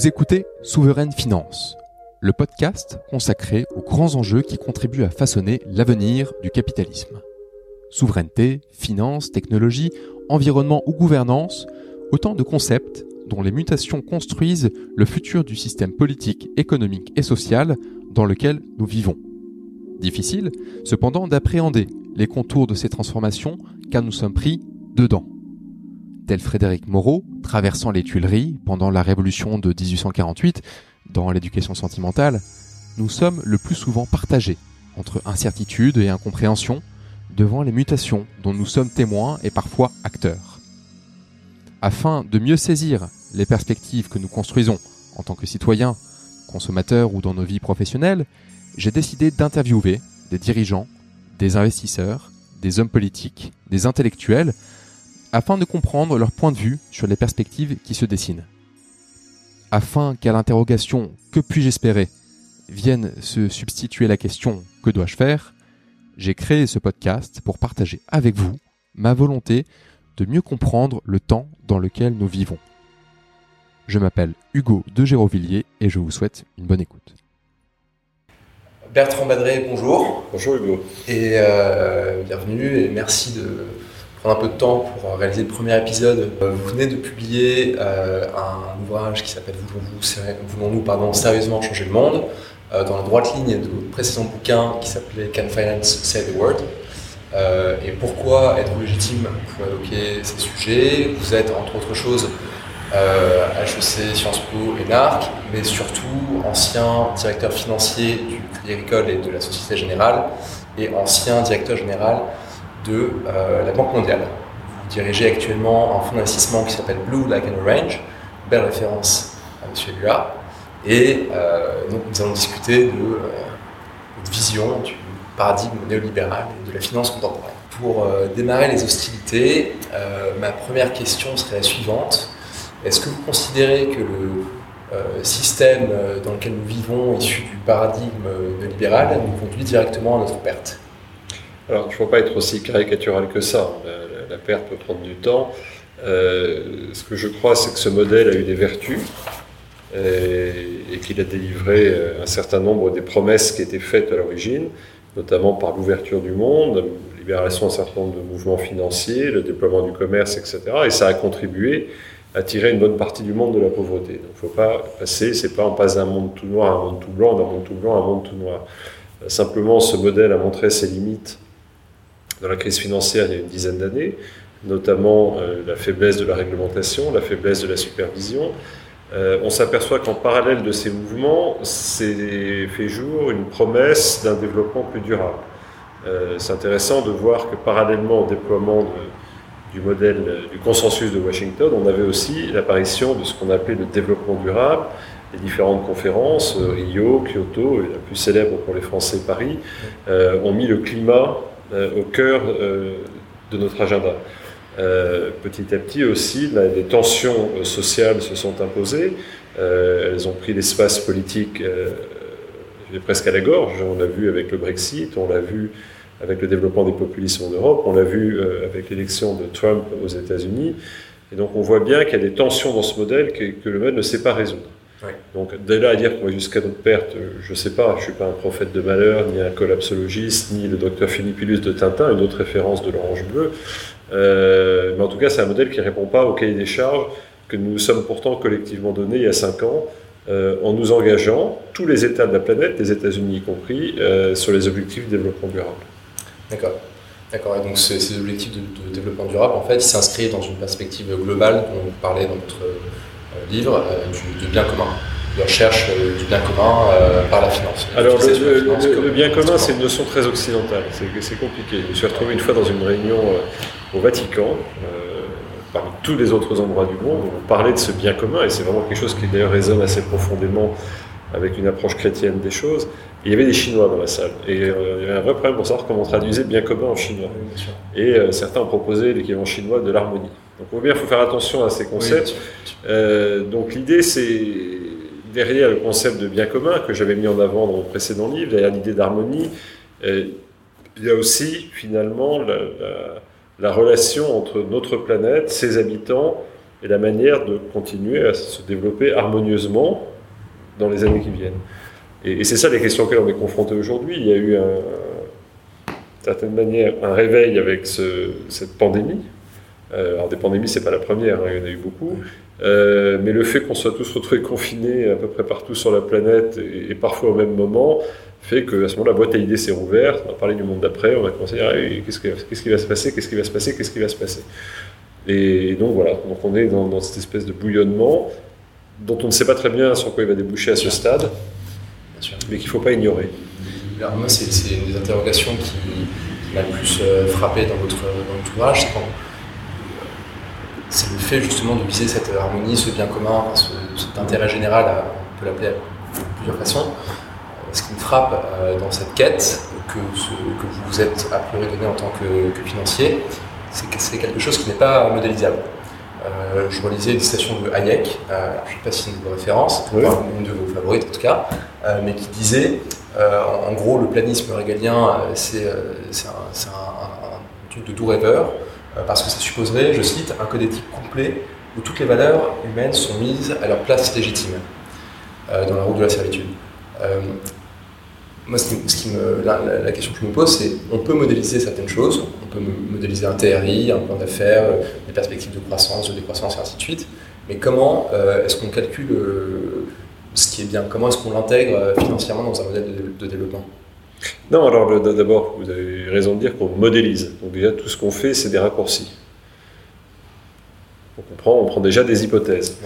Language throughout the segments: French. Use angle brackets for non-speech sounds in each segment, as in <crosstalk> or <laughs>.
Vous écoutez Souveraine Finance, le podcast consacré aux grands enjeux qui contribuent à façonner l'avenir du capitalisme. Souveraineté, finance, technologie, environnement ou gouvernance, autant de concepts dont les mutations construisent le futur du système politique, économique et social dans lequel nous vivons. Difficile, cependant, d'appréhender les contours de ces transformations car nous sommes pris dedans. Frédéric Moreau, traversant les Tuileries pendant la Révolution de 1848, dans l'éducation sentimentale, nous sommes le plus souvent partagés entre incertitude et incompréhension devant les mutations dont nous sommes témoins et parfois acteurs. Afin de mieux saisir les perspectives que nous construisons en tant que citoyens, consommateurs ou dans nos vies professionnelles, j'ai décidé d'interviewer des dirigeants, des investisseurs, des hommes politiques, des intellectuels, afin de comprendre leur point de vue sur les perspectives qui se dessinent. Afin qu'à l'interrogation Que puis-je espérer vienne se substituer la question Que dois-je faire j'ai créé ce podcast pour partager avec vous ma volonté de mieux comprendre le temps dans lequel nous vivons. Je m'appelle Hugo de Gérovilliers et je vous souhaite une bonne écoute. Bertrand Badré, bonjour. Bonjour Hugo. Et euh, bienvenue et merci de prendre un peu de temps pour réaliser le premier épisode. Vous venez de publier euh, un ouvrage qui s'appelle Voulons-nous sérieusement changer le monde euh, dans la droite ligne de votre précédent bouquin qui s'appelait Can Finance Say the euh, et pourquoi être légitime pour évoquer ces sujets? Vous êtes, entre autres choses, euh, HEC, Sciences Po et NARC, mais surtout ancien directeur financier du Crédit Agricole et de la Société Générale, et ancien directeur général de euh, la Banque mondiale. Vous dirigez actuellement un fonds d'investissement qui s'appelle Blue Like an Orange, belle référence à M. Lua, et euh, donc nous allons discuter de votre vision du paradigme néolibéral et de la finance contemporaine. Pour démarrer les hostilités, ma première question serait la suivante. Est-ce que vous considérez que le système dans lequel nous vivons, issu du paradigme néolibéral, nous conduit directement à notre perte? Alors, il ne faut pas être aussi caricatural que ça. La, perte peut prendre du temps. ce que je crois, c'est que ce modèle a eu des vertus et, qu'il a délivré euh, un certain nombre des promesses qui étaient faites à l'origine, notamment par l'ouverture du monde, libération d'un certain nombre de mouvements financiers, le déploiement du commerce, etc. Et ça a contribué à tirer une bonne partie du monde de la pauvreté. Donc il ne faut pas passer, c'est pas on passe d'un monde tout noir à un monde tout blanc, d'un monde tout blanc à un monde tout noir. Euh, simplement, ce modèle a montré ses limites dans la crise financière il y a une dizaine d'années, notamment euh, la faiblesse de la réglementation, la faiblesse de la supervision, euh, on s'aperçoit qu'en parallèle de ces mouvements, s'est fait jour une promesse d'un développement plus durable. Euh, c'est intéressant de voir que parallèlement au déploiement du modèle du consensus de Washington, on avait aussi l'apparition de ce qu'on appelait le développement durable. Les différentes conférences, Rio, Kyoto, la plus célèbre pour les Français, Paris, ont mis le climat au cœur de notre agenda. Euh, petit à petit aussi, les tensions euh, sociales se sont imposées. Euh, elles ont pris l'espace politique presque à la gorge. On l'a vu avec le Brexit, on l'a vu avec le développement des populismes en Europe, on l'a vu avec l'élection de Trump aux États-Unis. Et donc on voit bien qu'il y a des tensions dans ce modèle que, le modèle ne sait pas résoudre. Donc dès là à dire qu'on va jusqu'à notre perte, je ne sais pas, je ne suis pas un prophète de malheur, ni un collapsologiste, ni le docteur Philippillus de Tintin, une autre référence de l'orange bleu. Euh, mais en tout cas, c'est un modèle qui ne répond pas au cahier des charges que nous nous sommes pourtant collectivement donnés il y a cinq ans, euh, en nous engageant, tous les États de la planète, les États-Unis y compris, euh, sur les objectifs de développement durable. D'accord. D'accord. Et donc ces, objectifs de, développement durable, en fait, s'inscrivent dans une perspective globale dont vous parlez dans votre livre, du, bien commun de recherche du bien commun par la finance. Alors, le, bien commun, c'est une notion très occidentale. C'est compliqué. Je me suis retrouvé une fois dans une réunion au Vatican, euh, parmi tous les autres endroits du monde, on parlait de ce bien commun, et c'est vraiment quelque chose qui d'ailleurs résonne assez profondément avec une approche chrétienne des choses. Et il y avait des Chinois dans la salle, et euh, il y avait un vrai problème pour savoir comment traduisait bien commun en chinois. et euh, certains ont proposé l'équivalent chinois de l'harmonie. Donc on bien, il faut faire attention à ces concepts. donc l'idée, c'est derrière le concept de bien commun que j'avais mis en avant dans mon précédent livre, derrière l'idée d'harmonie, il y a aussi finalement la la relation entre notre planète, ses habitants et la manière de continuer à se développer harmonieusement dans les années qui viennent. Et, c'est ça les questions auxquelles on est confronté aujourd'hui. Il y a eu, un, d'une certaine manière, un réveil avec cette pandémie. Euh, alors des pandémies, c'est pas la première, hein, il y en a eu beaucoup. Euh, mais le fait qu'on soit tous retrouvés confinés à peu près partout sur la planète et, parfois au même moment fait qu'à ce moment-là, la boîte à idées s'est rouverte. On va parler du monde d'après, on va commencer à dire qu'est-ce, qui va se passer, qu'est-ce qui va se passer, qu'est-ce qui va se passer? Et, donc voilà, donc on est dans, dans, cette espèce de bouillonnement dont on ne sait pas très bien sur quoi il va déboucher à ce stade mais qu'il ne faut pas ignorer. Alors moi, c'est une des interrogations qui, m'a le plus euh, frappé dans votre, ouvrage, c'est le fait justement de viser cette harmonie, ce bien commun, cet intérêt général, on peut l'appeler de plusieurs façons. Euh, ce qui me frappe euh, dans cette quête que, que, vous vous êtes a priori donné en tant que, que financier, c'est que c'est quelque chose qui n'est pas modélisable. Euh, je relisais une citation de Hayek, euh, je ne sais pas si c'est une référence, une de vos favorites en tout cas, euh, mais qui disait, en, gros, le planisme régalien, c'est un, truc de doux rêveur, parce que ça supposerait, je cite, un code éthique complet où toutes les valeurs humaines sont mises à leur place légitime dans la route de la servitude. Moi, ce qui, me, la, question que je me pose, c'est on peut modéliser certaines choses, on peut modéliser un TRI, un plan d'affaires, des perspectives de croissance, de décroissance, et ainsi de suite. Mais comment euh, est-ce qu'on calcule euh, ce qui est bien? Comment est-ce qu'on l'intègre euh, financièrement dans un modèle de, développement? Non, alors d'abord, vous avez raison de dire qu'on modélise. Donc déjà, tout ce qu'on fait, c'est des raccourcis. Donc on prend, on prend déjà des hypothèses.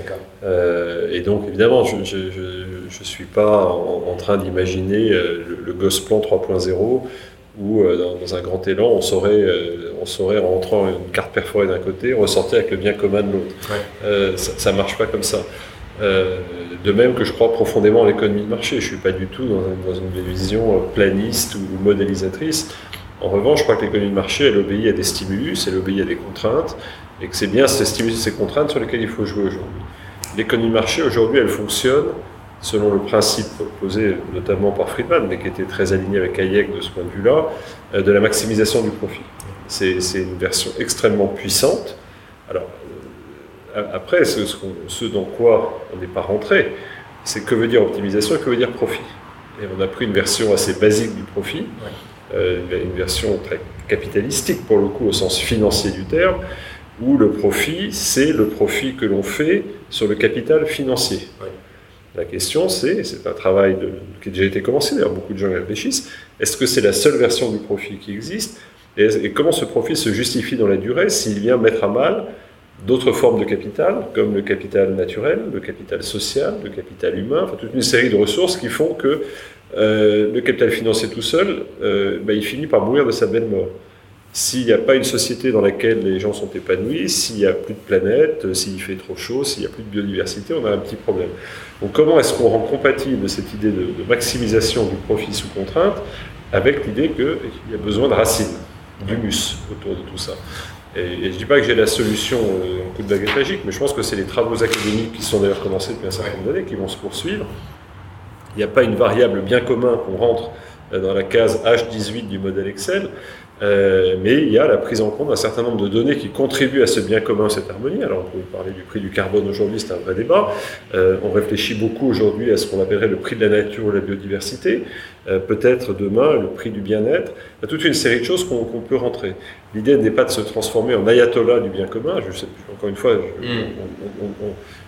et donc évidemment, je ne suis pas en, train d'imaginer le, le Gosplan 3.0 où euh, dans, un grand élan, on saurait, euh, on saurait en rentrant une carte perforée d'un côté, ressortir avec le bien commun de l'autre. Euh, ça ne marche pas comme ça. de même que je crois profondément à l'économie de marché. Je ne suis pas du tout dans, une vision planiste ou modélisatrice. En revanche, je crois que l'économie de marché, elle obéit à des stimulus, elle obéit à des contraintes, et que c'est bien ces stimulus et ces contraintes sur lesquelles il faut jouer aujourd'hui. L'économie de marché, aujourd'hui, elle fonctionne selon le principe posé notamment par Friedman, mais qui était très aligné avec Hayek de ce point de vue-là, euh, de la maximisation du profit. C'est une version extrêmement puissante. Alors, euh, après, ce, dans quoi on n'est pas rentré, c'est que veut dire optimisation et que veut dire profit. Et on a pris une version assez basique du profit, une version très capitalistique pour le coup au sens financier du terme, où le profit, c'est le profit que l'on fait sur le capital financier. La question, c'est, c'est un travail qui a déjà été commencé, d'ailleurs beaucoup de gens y réfléchissent, est-ce que c'est la seule version du profit qui existe et, comment ce profit se justifie dans la durée s'il vient mettre à mal d'autres formes de capital, comme le capital naturel, le capital social, le capital humain, enfin toute une série de ressources qui font que euh, le capital financier tout seul, euh, bah, il finit par mourir de sa belle mort. S'il n'y a pas une société dans laquelle les gens sont épanouis, s'il n'y a plus de planète, s'il fait trop chaud, s'il n'y a plus de biodiversité, on a un petit problème. Donc comment est-ce qu'on rend compatible cette idée de, maximisation du profit sous contrainte avec l'idée qu'il y a besoin de racines, d'humus autour de tout ça? Et, je ne dis pas que j'ai la solution euh, en coup de baguette magique, mais je pense que c'est les travaux académiques qui sont d'ailleurs commencés depuis un certain nombre d'années qui vont se poursuivre. Il n'y a pas une variable bien commun qu'on rentre euh, dans la case H18 du modèle Excel, euh, mais il y a la prise en compte d'un certain nombre de données qui contribuent à ce bien commun, cette harmonie. Alors on peut parler du prix du carbone aujourd'hui, c'est un vrai débat. Euh, on réfléchit beaucoup aujourd'hui à ce qu'on appellerait le prix de la nature ou la biodiversité. Euh, peut-être demain le prix du bien-être. Il y a toute une série de choses qu'on peut rentrer. L'idée n'est pas de se transformer en ayatollah du bien commun. Je sais, encore une fois, je, mm.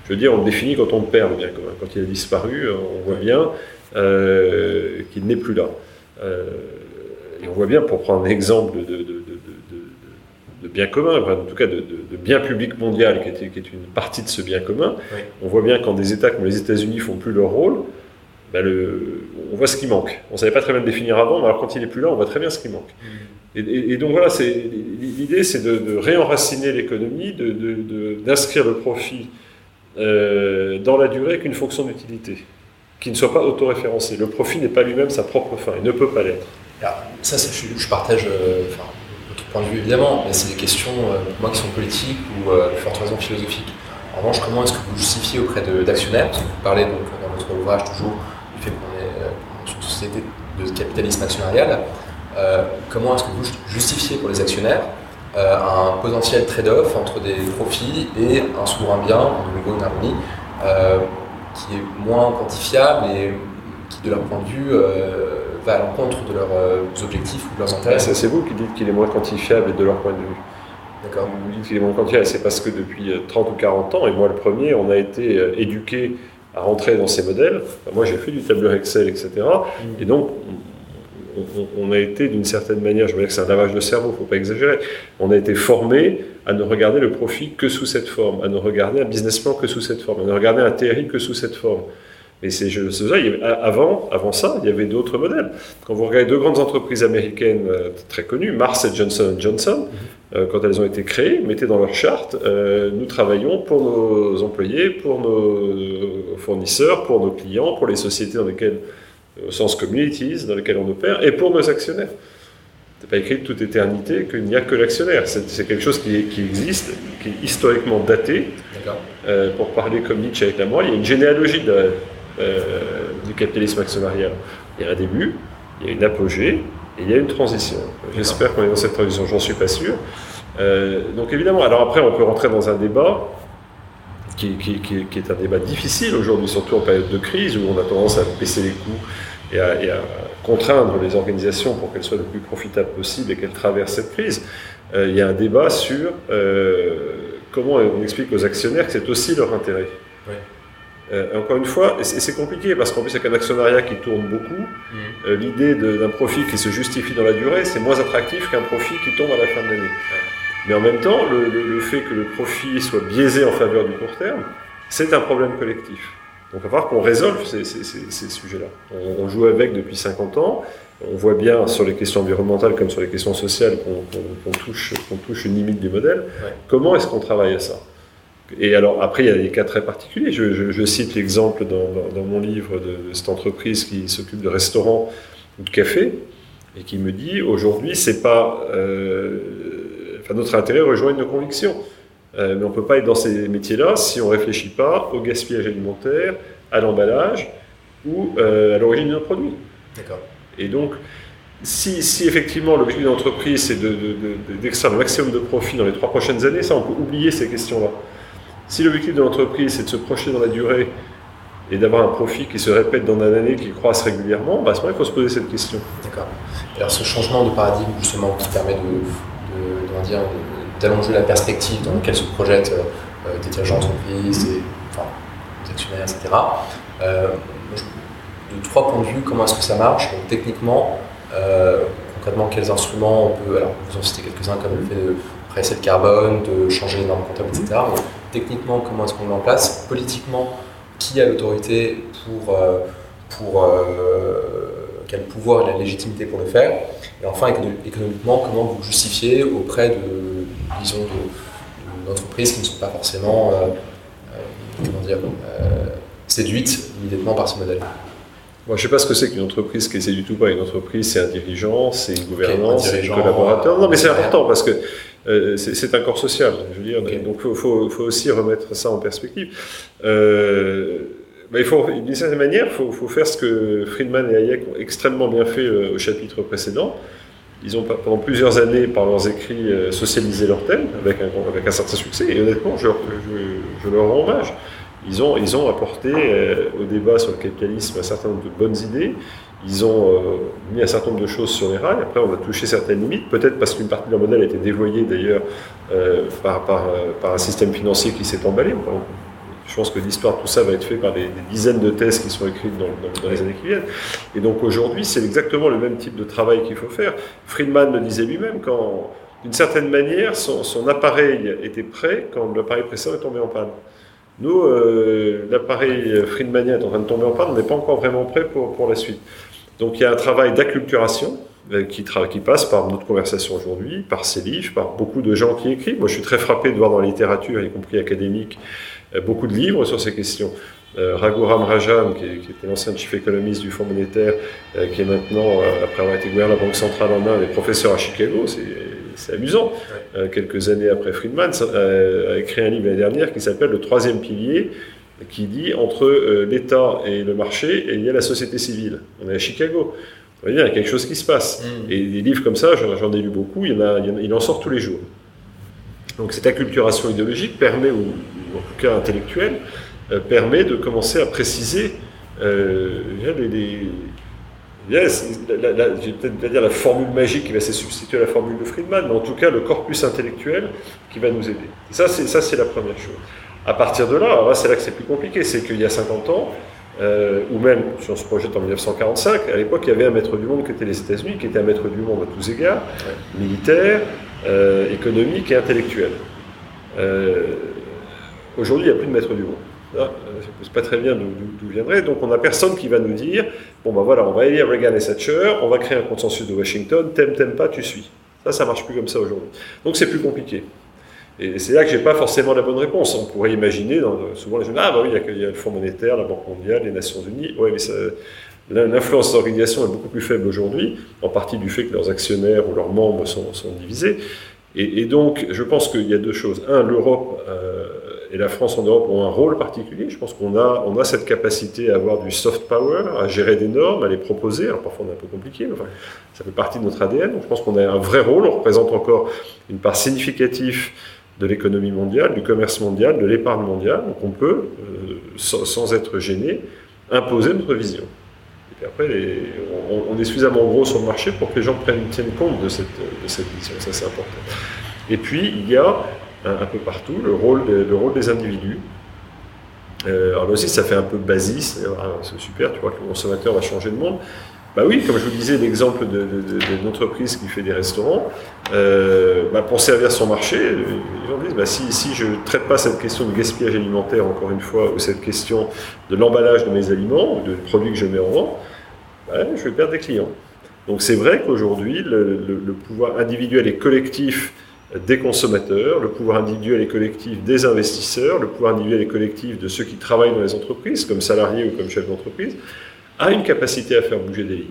Je veux dire, on le définit quand on perd le bien commun. Quand il a disparu, on voit bien qu'il n'est plus là et on voit bien, pour prendre un exemple de, bien commun, en tout cas de, bien public mondial, qui est, qui est, une partie de ce bien commun, on voit bien quand des États comme les États-Unis font plus leur rôle, ben le, on voit ce qui manque. On ne savait pas très bien le définir avant, mais alors quand il n'est plus là, on voit très bien ce qui manque. Mm. Et, donc voilà, l'idée c'est de, réenraciner l'économie, d'inscrire le profit euh, dans la durée qu'une fonction d'utilité, qui ne soit pas autoréférencé. Le profit n'est pas lui-même sa propre fin, il ne peut pas l'être ça, je, partage euh, votre point de vue évidemment, mais c'est des questions euh, moi qui sont politiques ou de forte raison philosophiques. En revanche, comment est-ce que vous justifiez auprès d'actionnaires, parce que vous parlez donc, dans votre ouvrage toujours du fait qu'on est une société de capitalisme actionnarial, comment est-ce que vous justifiez pour les actionnaires un potentiel trade-off entre des profits et un souverain bien, de nouveau une harmonie, qui est moins quantifiable et qui, de leur point de vue, va à l'encontre de leurs objectifs ou de leurs intérêts. C'est vous qui dites qu'il est moins quantifiable de leur point de vue. D'accord. Vous dites qu'il est moins quantifiable, c'est parce que depuis 30 ou 40 ans, et moi le premier, on a été éduqué à rentrer dans ces modèles. moi, j'ai fait du tableur Excel, etc. Mm. Et donc, on, a été d'une certaine manière, je veux dire que c'est un lavage de cerveau, il ne faut pas exagérer, on a été formé à ne regarder le profit que sous cette forme, à ne regarder un business plan que sous cette forme, à ne regarder un TRI que sous cette forme. Mais c'est ça, avant, avant ça, il y avait d'autres modèles. Quand vous regardez deux grandes entreprises américaines euh, très connues, Mars et Johnson Johnson, euh, quand elles ont été créées, mettaient dans leur charte, euh, nous travaillons pour nos employés, pour nos fournisseurs, pour nos clients, pour les sociétés dans lesquelles au sens communities dans lesquels on opère, et pour nos actionnaires. C'est pas écrit de toute éternité qu'il n'y a que l'actionnaire. C'est quelque chose qui, qui, existe, qui est historiquement daté. Euh, pour parler comme Nietzsche avec la morale, il y a une généalogie de, euh, du capitalisme actionnarial. Il y a un début, il y a une apogée, et il y a une transition. J'espère qu'on est dans cette transition, j'en suis pas sûr. Euh, donc évidemment, alors après on peut rentrer dans un débat qui, qui, est un débat difficile aujourd'hui, surtout en période de crise où on a tendance à baisser les coûts et à, contraindre les organisations pour qu'elles soient le plus profitables possible et qu'elles traversent cette crise. Euh, il y a un débat sur euh, comment on explique aux actionnaires que c'est aussi leur intérêt. Euh, encore une fois, c'est compliqué parce qu'en plus avec un actionnariat qui tourne beaucoup, mmh. l'idée d'un profit qui se justifie dans la durée, c'est moins attractif qu'un profit qui tombe à la fin de l'année. Mais en même temps, le, fait que le profit soit biaisé en faveur du court terme, c'est un problème collectif. Donc il va falloir qu'on résolve ces, sujets-là. On, joue avec depuis 50 ans. On voit bien sur les questions environnementales comme sur les questions sociales qu'on touche, touche, une limite du modèle. Comment est-ce qu'on travaille à ça? Et alors après, il y a des cas très particuliers. Je, cite l'exemple dans, mon livre de, cette entreprise qui s'occupe de restaurants ou de cafés et qui me dit aujourd'hui, c'est pas euh, notre intérêt rejoint nos convictions. Euh, mais on ne peut pas être dans ces métiers-là si on ne réfléchit pas au gaspillage alimentaire, à l'emballage ou euh, à l'origine d'un produit. D'accord. Et donc, si, si effectivement l'objectif de l'entreprise c'est d'extraire de, le maximum de profit dans les trois prochaines années, ça on peut oublier ces questions-là. Si l'objectif de l'entreprise c'est de se projeter dans la durée et d'avoir un profit qui se répète dans une année, qui croisse régulièrement, bah à ce moment il faut se poser cette question. D'accord. Alors ce changement de paradigme justement qui permet de d'allonger la perspective dans laquelle se projettent euh, des dirigeants d'entreprise, des, enfin, des actionnaires, etc. Euh, de trois points de vue, comment est-ce que ça marche? Donc, Techniquement, euh, concrètement, quels instruments on peut. Alors, vous en citez quelques-uns comme le fait de presser le carbone, de changer les normes comptables, etc. Mais techniquement, comment est-ce qu'on le met en place? Politiquement, qui a l'autorité pour, pour quel pouvoir et la légitimité pour le faire Et enfin, économiquement, comment vous justifiez auprès de, disons, d'entreprises qui ne sont pas forcément, euh, euh, comment dire, euh, séduites immédiatement par ce modèle? Moi, je ne sais pas ce que c'est qu'une entreprise qui est du tout pas. Une entreprise, c'est un dirigeant, c'est une gouvernance, c'est un collaborateur. Non, mais c'est important parce que c'est un corps social. Je veux dire, donc il faut, faut, aussi remettre ça en perspective. Euh, il faut, d'une certaine manière, il faut, faire ce que Friedman et Hayek ont extrêmement bien fait euh, au chapitre précédent. Ils ont pendant plusieurs années, par leurs écrits, euh, socialisé leur thème avec un, certain succès. Et honnêtement, je, leur rends hommage. Ils ont, apporté euh, au débat sur le capitalisme un certain nombre de bonnes idées. Ils ont mis un certain nombre de choses sur les rails. Après, on a touché certaines limites, peut-être parce qu'une partie de leur modèle a été dévoyée d'ailleurs par, par, par, un système financier qui s'est emballé. Je pense que l'histoire de tout ça va être fait par des, dizaines de thèses qui sont écrites dans, les années qui viennent. Et donc aujourd'hui, c'est exactement le même type de travail qu'il faut faire. Friedman le disait lui-même, quand d'une certaine manière, son, appareil était prêt quand l'appareil précédent est tombé en panne. Nous, euh, l'appareil Friedmanien est en train de tomber en panne, on n'est pas encore vraiment prêt pour, la suite. Donc il y a un travail d'acculturation euh, qui, qui, passe par notre conversation aujourd'hui, par ces livres, par beaucoup de gens qui écrivent. Moi, je suis très frappé de voir dans la littérature, y compris académique, beaucoup de livres sur ces questions. Euh, Raghuram Rajan, qui, était l'ancien chief économiste du Fonds monétaire, euh, qui est maintenant, après avoir été gouverneur de la Banque centrale en Inde, est professeur à Chicago, c'est amusant. quelques années après Friedman, a écrit un livre l'année dernière qui s'appelle Le troisième pilier, qui dit entre l'État et le marché, il y a la société civile. On est à Chicago. il y a quelque chose qui se passe. Mm. Et des livres comme ça, j'en ai lu beaucoup, il, y en a, il en sort tous les jours. Donc cette acculturation idéologique permet, ou, en tout cas intellectuelle, permet de commencer à préciser les, Yes, je vais peut-être pas dire la formule magique qui va se substituer à la formule de Friedman, mais en tout cas le corpus intellectuel qui va nous aider. ça, c'est, ça, c'est la première chose. À partir de là, c'est là que c'est plus compliqué, c'est qu'il y a 50 ans, euh, ou même si on se projette en 1945, à l'époque, il y avait un maître du monde qui était les États-Unis, qui était un maître du monde à tous égards, militaire, euh, économique et intellectuel. Euh, aujourd'hui, il n'y a plus de maître du monde. Euh, je ne sais pas très bien d'où viendrait. Donc on n'a personne qui va nous dire, bon ben voilà, on va élire Reagan et Thatcher, on va créer un consensus de Washington, t'aimes, t'aimes pas, tu suis. Ça, ça marche plus comme ça aujourd'hui. Donc c'est plus compliqué. Et c'est là que j'ai pas forcément la bonne réponse. On pourrait imaginer, dans, souvent les gens ah bah oui, il y, a le Fonds monétaire, la Banque mondiale, les Nations unies. Ouais, mais l'influence de l'organisation est beaucoup plus faible aujourd'hui, en partie du fait que leurs actionnaires ou leurs membres sont, divisés. Et, donc, je pense qu'il y a deux choses. Un, l'Europe euh, et la France en Europe ont un rôle particulier. Je pense qu'on a, on a cette capacité à avoir du soft power, à gérer des normes, à les proposer. Alors parfois on est un peu compliqué, mais ça fait partie de notre ADN. Donc je pense qu'on a un vrai rôle. On représente encore une part significative de l'économie mondiale, du commerce mondial, de l'épargne mondiale. Donc on peut, euh, sans, être gêné, imposer notre vision. Et puis après, on, est suffisamment gros sur le marché pour que les gens prennent, tiennent compte de cette, de cette vision. Ça, c'est important. Et puis, il y a un, peu partout, le rôle, le rôle des individus. Euh, alors là aussi, ça fait un peu basis, c'est super, tu vois que le consommateur va changer de monde. Bah oui, comme je vous disais, l'exemple d'une entreprise qui fait des restaurants, euh, bah pour servir son marché, les gens disent bah si, si je ne traite pas cette question du gaspillage alimentaire, encore une fois, ou cette question de l'emballage de mes aliments, ou de produits que je mets en vente, bah, je vais perdre des clients. Donc c'est vrai qu'aujourd'hui, le, pouvoir individuel et collectif des consommateurs, le pouvoir individuel et collectif des investisseurs, le pouvoir individuel et collectif de ceux qui travaillent dans les entreprises, comme salariés ou comme chefs d'entreprise, a une capacité à faire bouger des lignes.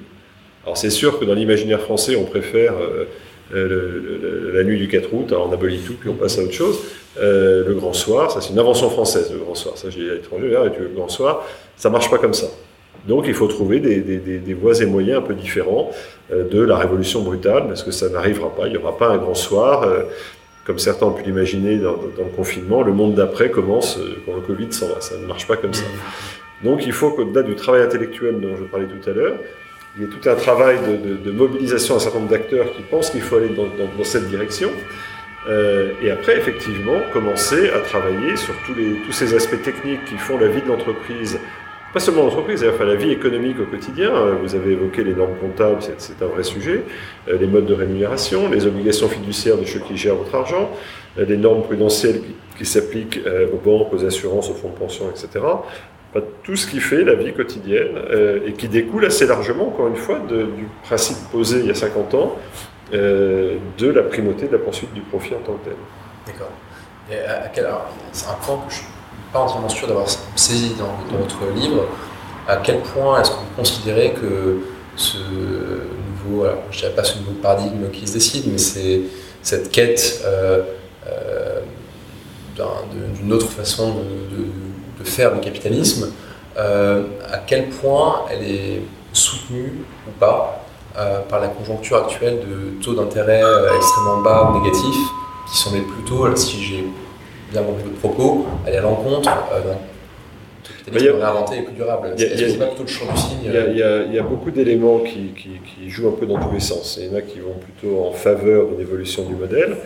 Alors c'est sûr que dans l'imaginaire français, on préfère euh, euh, la nuit du 4 août, alors on abolit tout, puis on passe à autre chose. Euh, le grand soir, ça c'est une invention française, le grand soir. Ça j'ai à l'étranger, le grand soir, ça marche pas comme ça. Donc il faut trouver des, voies et moyens un peu différents de la révolution brutale, parce que ça n'arrivera pas. Il n'y aura pas un grand soir. Euh, comme certains ont pu l'imaginer dans, le confinement, le monde d'après commence euh, quand le Covid s'en va. Ça ne marche pas comme ça. Donc il faut qu'au-delà du travail intellectuel dont je parlais tout à l'heure, il y ait tout un travail de, mobilisation d'un certain nombre d'acteurs qui pensent qu'il faut aller dans, cette direction. et après, effectivement, commencer à travailler sur tous, les, tous ces aspects techniques qui font la vie de l'entreprise pas seulement l'entreprise, enfin la vie économique au quotidien. Euh, vous avez évoqué les normes comptables, c'est un vrai sujet. Euh, les modes de rémunération, les obligations fiduciaires de ceux qui gèrent votre argent, euh, les normes prudentielles qui, s'appliquent aux banques, aux assurances, aux fonds de pension, etc. tout ce qui fait la vie quotidienne et qui découle assez largement, encore une fois, du principe posé il y a 50 ans de la primauté de la poursuite du profit en tant que tel. D'accord. C'est un point que je pas entièrement sûr d'avoir saisi dans, votre livre, à quel point est-ce que vous considérez que ce nouveau, je ne dirais pas ce nouveau paradigme qui se décide, mais c'est cette quête euh, euh, d'une autre façon de, faire le capitalisme, euh, à quel point elle est soutenue ou pas par la conjoncture actuelle de taux d'intérêt extrêmement bas ou négatifs, qui sont plutôt, si j'ai bien compris votre propos, aller à l'encontre euh, champ du signe Il y, a beaucoup d'éléments qui, qui, jouent un peu dans tous les sens. Il y en a qui vont plutôt en faveur d'une évolution du modèle.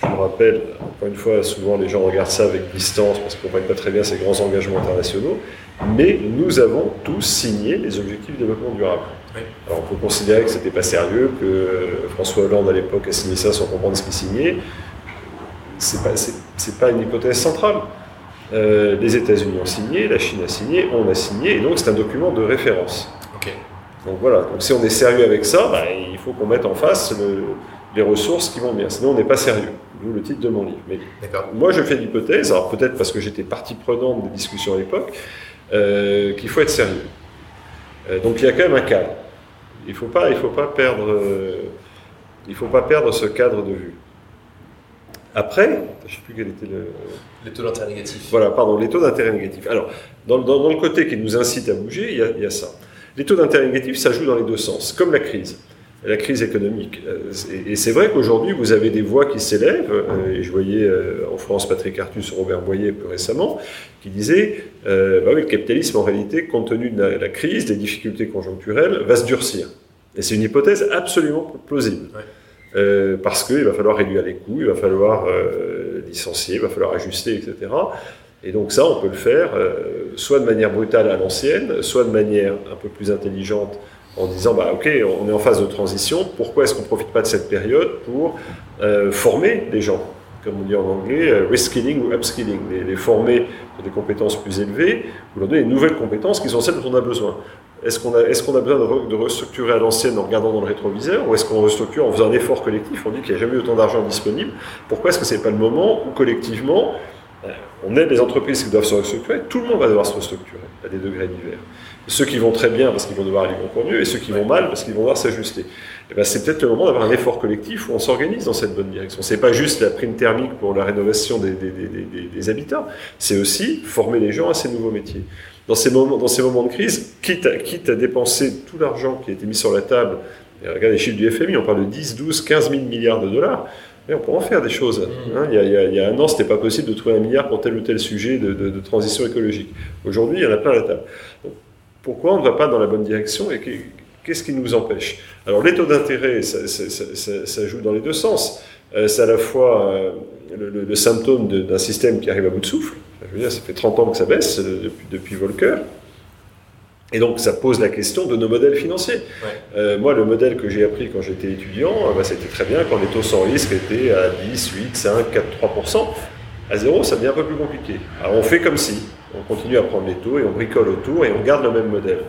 Je me rappelle, encore une fois, souvent les gens regardent ça avec distance parce qu'ils ne comprennent pas très bien ces grands engagements internationaux, mais nous avons tous signé les objectifs de développement durable. Alors on peut considérer que ce n'était pas sérieux, que François Hollande à l'époque a signé ça sans comprendre ce qu'il signait c'est pas, c'est, pas une hypothèse centrale. Euh, les États-Unis ont signé, la Chine a signé, on a signé, et donc c'est un document de référence. Donc voilà, donc si on est sérieux avec ça, bah, il faut qu'on mette en face les ressources qui vont bien, sinon on n'est pas sérieux. D'où le titre de mon livre. Mais moi je fais l'hypothèse, alors peut-être parce que j'étais partie prenante des discussions à l'époque, euh, qu'il faut être sérieux. Euh, donc il y a quand même un cadre. Il ne faut, pas, il faut, pas perdre, il faut pas perdre ce cadre de vue. Après, je ne sais plus quel était le. Les taux d'intérêt négatifs. Voilà, pardon, les taux d'intérêt négatifs. Alors, dans, dans, le côté qui nous incite à bouger, il y a, ça. Les taux d'intérêt négatifs, ça joue dans les deux sens, comme la crise. la crise économique. Et c'est vrai qu'aujourd'hui, vous avez des voix qui s'élèvent, et je voyais en France Patrick Artus, Robert Boyer plus récemment, qui disait bah oui, le capitalisme, en réalité, compte tenu de la, crise, des difficultés conjoncturelles, va se durcir. Et c'est une hypothèse absolument plausible. Euh, parce qu'il va falloir réduire les coûts, il va falloir euh, licencier, il va falloir ajuster, etc. Et donc ça, on peut le faire euh, soit de manière brutale à l'ancienne, soit de manière un peu plus intelligente en disant, bah, ok, on est en phase de transition, pourquoi est-ce qu'on ne profite pas de cette période pour former les gens? Comme on dit en anglais, reskilling ou upskilling, les, former pour des compétences plus élevées, ou leur donner des nouvelles compétences qui sont celles dont on a besoin. Est-ce qu'on a, est qu'on a, besoin de, restructurer à l'ancienne en regardant dans le rétroviseur ou est-ce qu'on restructure en faisant un effort collectif On dit qu'il n'y a jamais autant d'argent disponible. Pourquoi est-ce que ce n'est pas le moment où collectivement euh, on aide les entreprises qui doivent se restructurer Tout le monde va devoir se restructurer à des degrés divers. ceux qui vont très bien parce qu'ils vont devoir aller encore mieux et ceux qui vont mal parce qu'ils vont devoir s'ajuster. Eh ben, c'est peut-être le moment d'avoir un effort collectif où on s'organise dans cette bonne direction. C'est pas juste la prime thermique pour la rénovation des, des, des, des habitats, c'est aussi former les gens à ces nouveaux métiers dans ces moments, dans ces moments de crise, quitte à, quitte à dépenser tout l'argent qui a été mis sur la table, et regardez les chiffres du FMI, on parle de 10, 12, 15 000 milliards de dollars, et on peut en faire des choses. Mmh. Hein, il, y a, il, y a, un an, ce n'était pas possible de trouver un milliard pour tel ou tel sujet de, de, transition écologique. Aujourd'hui, il y en a plein à la table. pourquoi on ne va pas dans la bonne direction et qu'est-ce qui nous empêche? Alors les taux d'intérêt, ça, ça, ça, joue dans les deux sens. Euh, c'est à la fois euh, le, le, symptôme d'un système qui arrive à bout de souffle, je veux dire, ça fait 30 ans que ça baisse euh, depuis, depuis Volcker. Et donc, ça pose la question de nos modèles financiers. Euh, moi, le modèle que j'ai appris quand j'étais étudiant, bah, c'était très bien quand les taux sans risque étaient à 10, 8, 5, 4, 3%. À zéro, ça devient un peu plus compliqué. Alors, on fait comme si. On continue à prendre les taux et on bricole autour et on garde le même modèle.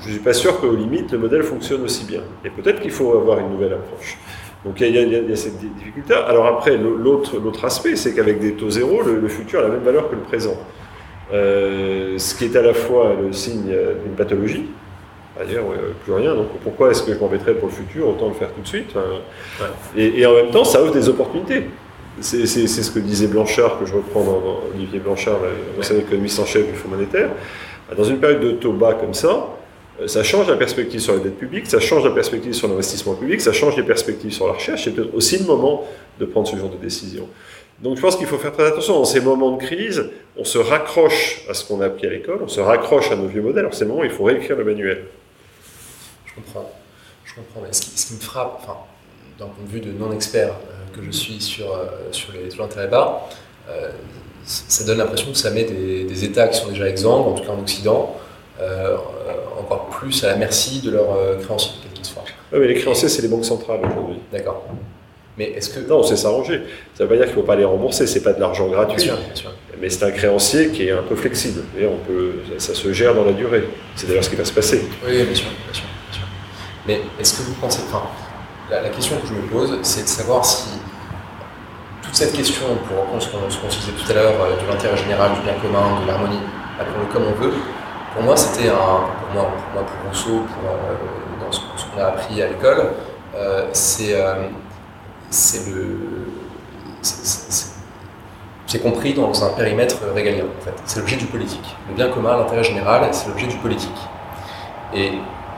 Je ne suis pas sûr qu'au limite, le modèle fonctionne aussi bien. Et peut-être qu'il faut avoir une nouvelle approche. Donc il y, a, cette difficulté. Alors après, l'autre aspect, c'est qu'avec des taux zéro, le, futur a la même valeur que le présent. Euh, ce qui est à la fois le signe d'une pathologie, c'est-à-dire plus rien, donc pourquoi est-ce que je m'embêterais pour le futur, autant le faire tout de suite. Hein? Et, en même temps, ça offre des opportunités. C'est ce que disait Blanchard, que je reprends dans, Olivier Blanchard, l'ancien économiste en chef du Fonds monétaire. Dans une période de taux bas comme ça, ça change la perspective sur la dette publique, ça change la perspective sur l'investissement public, ça change les perspectives sur la recherche. C'est peut-être aussi le moment de prendre ce genre de décision. Donc je pense qu'il faut faire très attention. Dans ces moments de crise, on se raccroche à ce qu'on a appris à l'école, on se raccroche à nos vieux modèles. Alors c'est le moment où il faut réécrire le manuel. Je comprends. Je comprends. ce, qui, me frappe, enfin, d'un point de vue de non-expert euh, que je suis sur, euh, sur les taux d'intérêt bas, ça donne l'impression que ça met des, États qui sont déjà exempts, en tout cas en Occident, encore plus à la merci de leurs euh, créanciers, quels qu'ils soient. Oui, mais les créanciers, c'est les banques centrales aujourd'hui. D'accord. Mais est-ce que... Non, c'est s'arranger. Ça ne veut pas dire qu'il ne faut pas les rembourser, c'est pas de l'argent gratuit. Bien sûr, bien sûr. Mais c'est un créancier qui est un peu flexible. Et on peut, ça, se gère dans la durée. C'est d'ailleurs ce qui va se passer. Oui, bien sûr, bien sûr. Bien sûr. Mais est-ce que vous pensez... Enfin, la, la question que je me pose, c'est de savoir si toute cette question, pour reprendre ce qu'on se disait tout à l'heure, euh, de l'intérêt général, du bien commun, de l'harmonie, appelons-le comme on veut, pour moi, c'était un, moi, pour, Rousseau, euh, dans ce, qu'on a appris à l'école, euh, c'est euh, le, c'est compris dans un périmètre régalien. En fait. C'est l'objet du politique. Le bien commun, l'intérêt général, c'est l'objet du politique. Et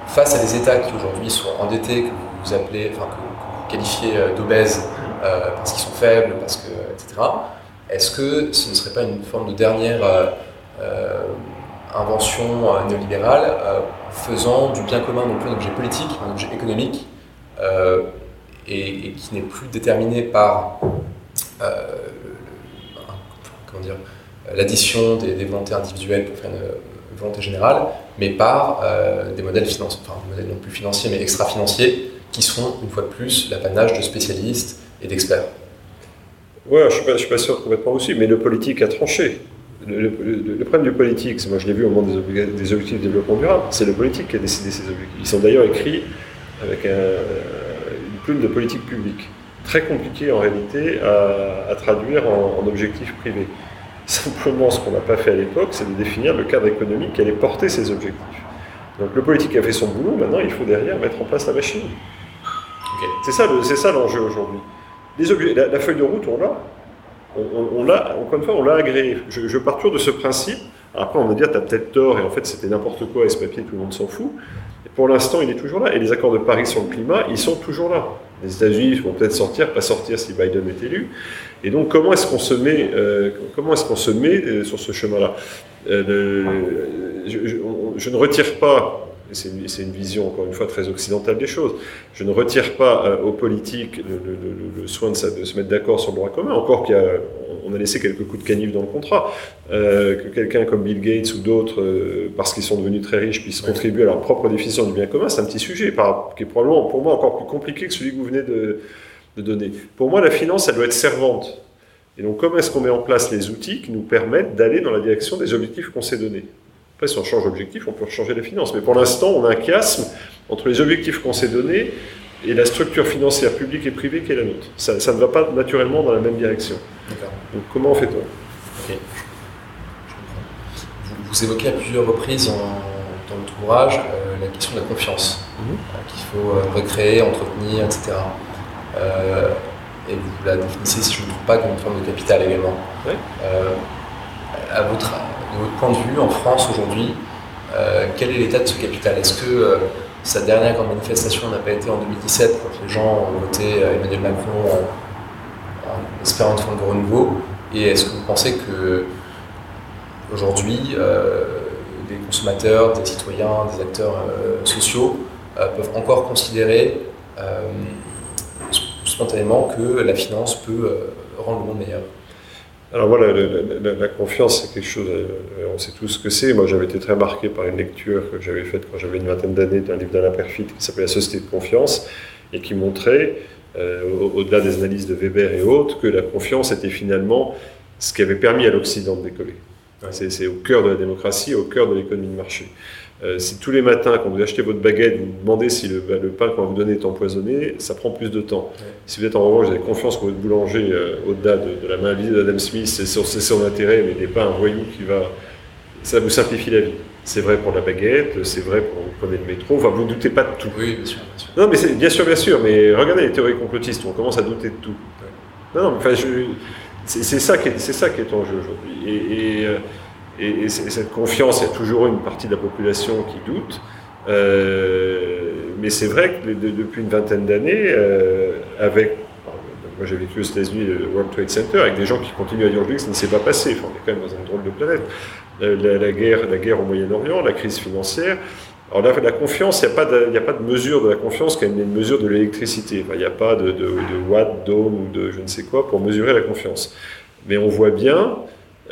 face à des États qui aujourd'hui sont endettés, que vous appelez, enfin que, vous qualifiez d'obèses parce qu'ils sont faibles, parce que, etc. Est-ce que ce ne serait pas une forme de dernière invention euh, néolibérale euh, faisant du bien commun non plus un objet politique, un objet économique, euh, et, qui n'est plus déterminé par l'addition des, volontés individuelles pour faire une, volonté générale, mais par des modèles financiers, enfin des modèles non plus financiers mais extra-financiers, qui sont une fois de plus l'apanage de spécialistes et d'experts. Ouais, je ne suis, pas sûr complètement aussi, mais le politique a tranché le, problème du politique, moi je l'ai vu au moment des, des, objectifs de développement durable, c'est le politique qui a décidé ces objectifs. Ils sont d'ailleurs écrits avec une plume de politique publique. Très compliqué en réalité à, traduire en, objectifs privés. Simplement, ce qu'on n'a pas fait à l'époque, c'est de définir le cadre économique qui allait porter ces objectifs. Donc le politique a fait son boulot, maintenant il faut derrière mettre en place la machine. C'est ça l'enjeu aujourd'hui. La, la, feuille de route, on l'a on, l'a, encore une fois, on l'a agréé. Je, pars toujours de ce principe. Après, on va dire, tu as peut-être tort, et en fait, c'était n'importe quoi, et ce papier, tout le monde s'en fout. pour l'instant, il est toujours là. Et les accords de Paris sur le climat, ils sont toujours là. Les États-Unis vont peut-être sortir, pas sortir si Biden est élu. Et donc, comment est-ce qu'on se met, euh, comment est-ce qu'on se met euh, sur ce chemin-là? Euh, je, je, ne retire pas c'est une, une, vision, encore une fois, très occidentale des choses. Je ne retire pas euh, aux politiques le, le, le, soin de, de, se mettre d'accord sur le droit commun, encore qu'on a, a laissé quelques coups de canif dans le contrat. Euh, que quelqu'un comme Bill Gates ou d'autres, euh, parce qu'ils sont devenus très riches, puissent contribuer à leur propre définition du bien commun, c'est un petit sujet par, qui est probablement pour moi encore plus compliqué que celui que vous venez de, de donner. Pour moi, la finance, elle doit être servante. Et donc, comment est-ce qu'on met en place les outils qui nous permettent d'aller dans la direction des objectifs qu'on s'est donnés? Après, si on change d'objectif, on peut changer les finances. Mais pour l'instant, on a un chiasme entre les objectifs qu'on s'est donnés et la structure financière publique et privée qui est la nôtre. Ça, ça ne va pas naturellement dans la même direction. Donc comment fait-on? Okay. vous, vous, évoquez à plusieurs reprises en, dans votre ouvrage euh, la question de la confiance, mm -hmm. euh, qu'il faut euh, recréer, entretenir, etc. Et vous la définissez, si je ne me trompe pas, comme une forme de capital également. À votre de votre point de vue, en France aujourd'hui, euh, quel est l'état de ce capital? Est-ce que euh, sa dernière grande manifestation n'a pas été en 2017 quand les gens ont voté Emmanuel Macron en, espérant une forme de renouveau Et est-ce que vous pensez que aujourd'hui, euh, des consommateurs, des citoyens, des acteurs euh, sociaux euh, peuvent encore considérer euh, spontanément que la finance peut rendre le monde meilleur? Alors voilà, la, la, la confiance, c'est quelque chose, euh, on sait tous ce que c'est. Moi, j'avais été très marqué par une lecture que j'avais faite quand j'avais une vingtaine d'années d'un livre d'Alain Perfit qui s'appelait La société de confiance et qui montrait, euh, au-delà des analyses de Weber et autres, que la confiance était finalement ce qui avait permis à l'Occident de décoller. Ouais. C'est au cœur de la démocratie, au cœur de l'économie de marché. Euh, si tous les matins, quand vous achetez votre baguette, vous vous demandez si le, le pain qu'on va vous donner est empoisonné, ça prend plus de temps. Ouais. Si vous êtes en revanche, vous avez confiance que votre boulanger, euh, au-delà de, de, la maladie d'Adam Smith, c'est son, son intérêt, mais n'est pas un voyou qui va. Ça vous simplifie la vie. C'est vrai pour la baguette, c'est vrai pour vous prenez le métro. Enfin, vous ne doutez pas de tout. Oui, bien sûr. Bien sûr. Non, mais bien sûr, bien sûr. Mais regardez les théories complotistes, on commence à douter de tout. Ouais. Non, non, enfin, c'est ça qui est, ça qui est en jeu aujourd'hui. Et, et euh, et, et, cette confiance, il y a toujours une partie de la population qui doute. Euh, mais c'est vrai que de, depuis une vingtaine d'années, euh, avec. Moi j'ai vécu aux États-Unis, le World Trade Center, avec des gens qui continuent à dire que ça ne s'est pas passé. Enfin, on est quand même dans une drôle de planète. La, guerre, la guerre au Moyen-Orient, la crise financière. Alors là, la confiance, il n'y a, pas de mesure de la confiance comme une mesure de l'électricité. Il n'y a pas de, de, de watts, d'ohm ou de je ne sais quoi pour mesurer la confiance. Mais on voit bien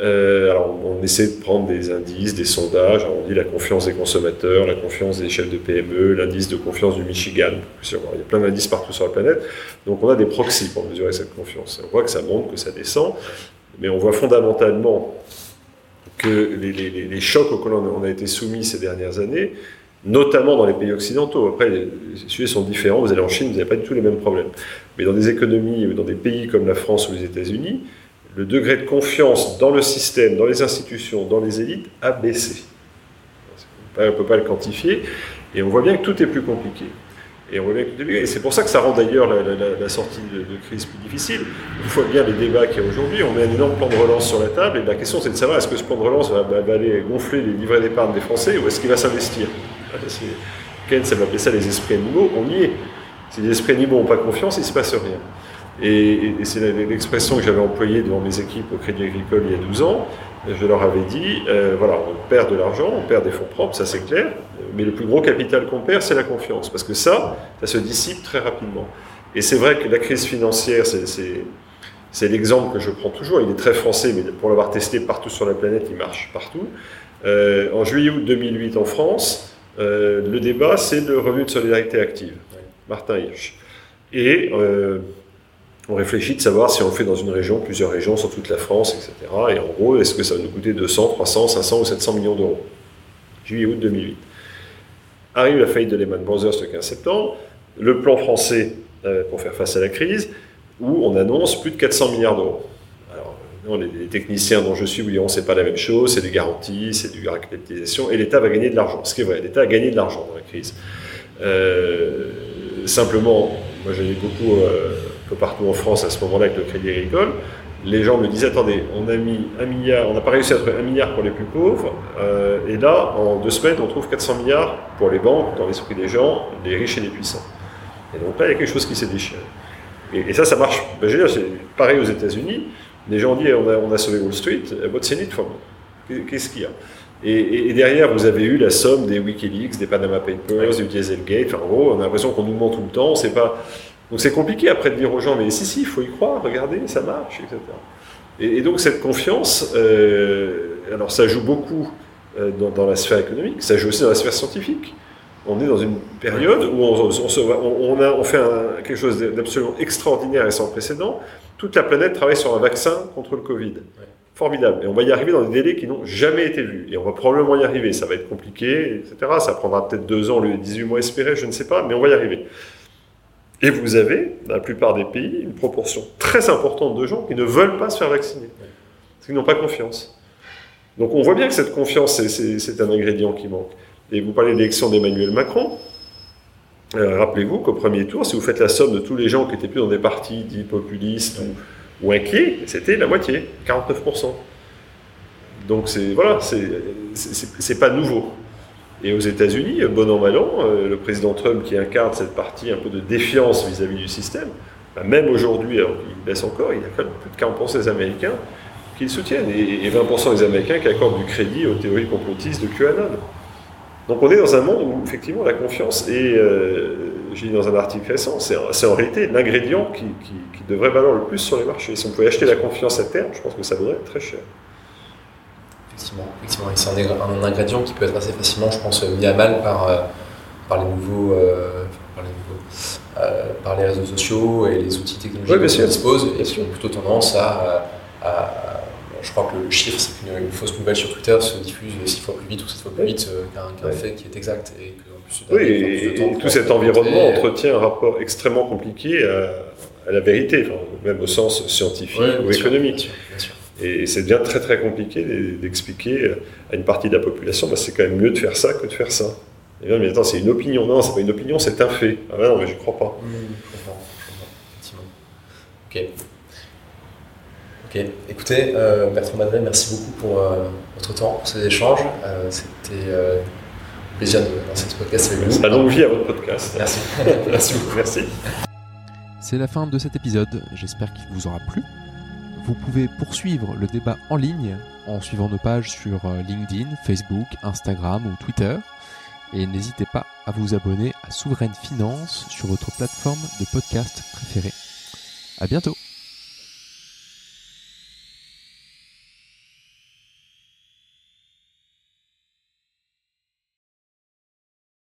euh, alors, on essaie de prendre des indices, des sondages. On dit la confiance des consommateurs, la confiance des chefs de PME, l'indice de confiance du Michigan. Il y a plein d'indices partout sur la planète. Donc, on a des proxys pour mesurer cette confiance. On voit que ça monte, que ça descend. Mais on voit fondamentalement que les, les, chocs auxquels on a été soumis ces dernières années, notamment dans les pays occidentaux. Après, les sujets sont différents. Vous allez en Chine, vous n'avez pas du tout les mêmes problèmes. Mais dans des économies, dans des pays comme la France ou les États-Unis, le degré de confiance dans le système, dans les institutions, dans les élites a baissé. On ne peut pas le quantifier, et on voit bien que tout est plus compliqué. Et, c'est pour ça que ça rend d'ailleurs la, sortie de, crise plus difficile. Une fois bien les débats qu'il y a aujourd'hui, on met un énorme plan de relance sur la table, et la question c'est de savoir est-ce que ce plan de relance va, aller gonfler les livrets d'épargne des Français, ou est-ce qu'il va s'investir? Keynes, ça va appeler ça les esprits animaux, on y est. Si les esprits animaux n'ont pas confiance, il ne se passe rien. Et, c'est l'expression que j'avais employée devant mes équipes au Crédit Agricole il y a 12 ans. Je leur avais dit, euh, voilà, on perd de l'argent, on perd des fonds propres, ça c'est clair, mais le plus gros capital qu'on perd, c'est la confiance, parce que ça, ça se dissipe très rapidement. Et c'est vrai que la crise financière, c'est l'exemple que je prends toujours, il est très français, mais pour l'avoir testé partout sur la planète, il marche partout. Euh, en juillet-août 2008 en France, euh, le débat, c'est le revenu de solidarité active, Martin Hirsch. Et euh, on réfléchit de savoir si on fait dans une région, plusieurs régions sur toute la France, etc. Et en gros, est-ce que ça va nous coûter 200, 300, 500 ou 700 millions d'euros? Juillet-août 2008. Arrive la faillite de Lehman Brothers le 15 septembre, le plan français euh, pour faire face à la crise, où on annonce plus de 400 milliards d'euros. Alors, non, les, techniciens dont je suis vous diront c'est pas la même chose, c'est des garanties, c'est du recapitalisation, et l'État va gagner de l'argent. Ce qui est vrai, l'État a gagné de l'argent dans la crise. Euh, simplement, moi j'avais beaucoup... Euh, peu partout en France à ce moment-là avec le Crédit Agricole. les gens me disaient attendez, on a mis un milliard, on n'a pas réussi à trouver un milliard pour les plus pauvres, euh, et là, en deux semaines, on trouve 400 milliards pour les banques, dans l'esprit des gens, les riches et les puissants. Et donc là, il y a quelque chose qui s'est déchiré. Et, ça, ça marche. Ben, c'est pareil aux États-Unis. Les gens disent on a, on a sauvé Wall Street, what's in it for? Qu'est-ce qu'il y a? Et, derrière, vous avez eu la somme des Wikileaks, des Panama Papers, du Dieselgate. Enfin, en gros, on a l'impression qu'on nous ment tout le temps. C'est pas donc c'est compliqué après de dire aux gens, mais si, si, il faut y croire, regardez, ça marche, etc. Et, donc cette confiance, euh, alors ça joue beaucoup euh, dans, la sphère économique, ça joue aussi dans la sphère scientifique. On est dans une période où on, fait quelque chose d'absolument extraordinaire et sans précédent. Toute la planète travaille sur un vaccin contre le Covid. Formidable. Et on va y arriver dans des délais qui n'ont jamais été vus. Et on va probablement y arriver. Ça va être compliqué, etc. Ça prendra peut-être deux ans, le 18 mois espérés, je ne sais pas, mais on va y arriver. Et vous avez, dans la plupart des pays, une proportion très importante de gens qui ne veulent pas se faire vacciner, parce qu'ils n'ont pas confiance. Donc on voit bien que cette confiance, c'est un ingrédient qui manque. Et vous parlez de l'élection d'Emmanuel Macron. Euh, rappelez-vous qu'au premier tour, si vous faites la somme de tous les gens qui étaient plus dans des partis dits populistes ou, inquiets, c'était la moitié, 49%. Donc c'est voilà, c'est pas nouveau. Et aux États-Unis, bon an, mal an, euh, le président Trump qui incarne cette partie un peu de défiance vis-à-vis du système, bah, même aujourd'hui, alors qu'il baisse encore, il y a quand même plus de 40% des Américains qui le soutiennent et 20% des Américains qui accordent du crédit aux théories complotistes de QAnon. Donc on est dans un monde où effectivement la confiance est, euh, j'ai dit dans un article récent, c'est en réalité l'ingrédient qui, devrait valoir le plus sur les marchés. Si on pouvait acheter la confiance à terme, je pense que ça vaudrait très cher effectivement. c'est un, ingrédient qui peut être assez facilement, je pense, mis à mal par, euh, par les nouveaux, euh, par, les euh, par les réseaux sociaux et les outils technologiques dont on dispose, et qui ont plutôt tendance à, je crois que le chiffre, c'est qu'une fausse nouvelle sur Twitter se diffuse six fois plus vite ou sept fois plus vite qu'un fait qui est exact. Et que, oui, et, tout cet environnement entretient un rapport extrêmement compliqué à, la vérité, même au sens scientifique ou économique. bien sûr. Et c'est bien très très compliqué d'expliquer à une partie de la population, bah, c'est quand même mieux de faire ça que de faire ça. Et bien, mais attends, c'est une opinion. Non, c'est pas une opinion, c'est un fait. Ah ben non, mais je crois pas. Mmh, je comprends, Ok. Ok. Écoutez, euh, Bertrand Madeleine, merci beaucoup pour euh, votre temps, pour ces échanges. Euh, C'était un plaisir de lancer ce podcast avec vous. Longue vie à votre podcast. Merci. <laughs> merci beaucoup. Merci. C'est la fin de cet épisode. J'espère qu'il vous aura plu. Vous pouvez poursuivre le débat en ligne en suivant nos pages sur euh, LinkedIn, Facebook, Instagram ou Twitter. Et n'hésitez pas à vous abonner à Souveraine Finance sur votre plateforme de podcast préférée. À bientôt!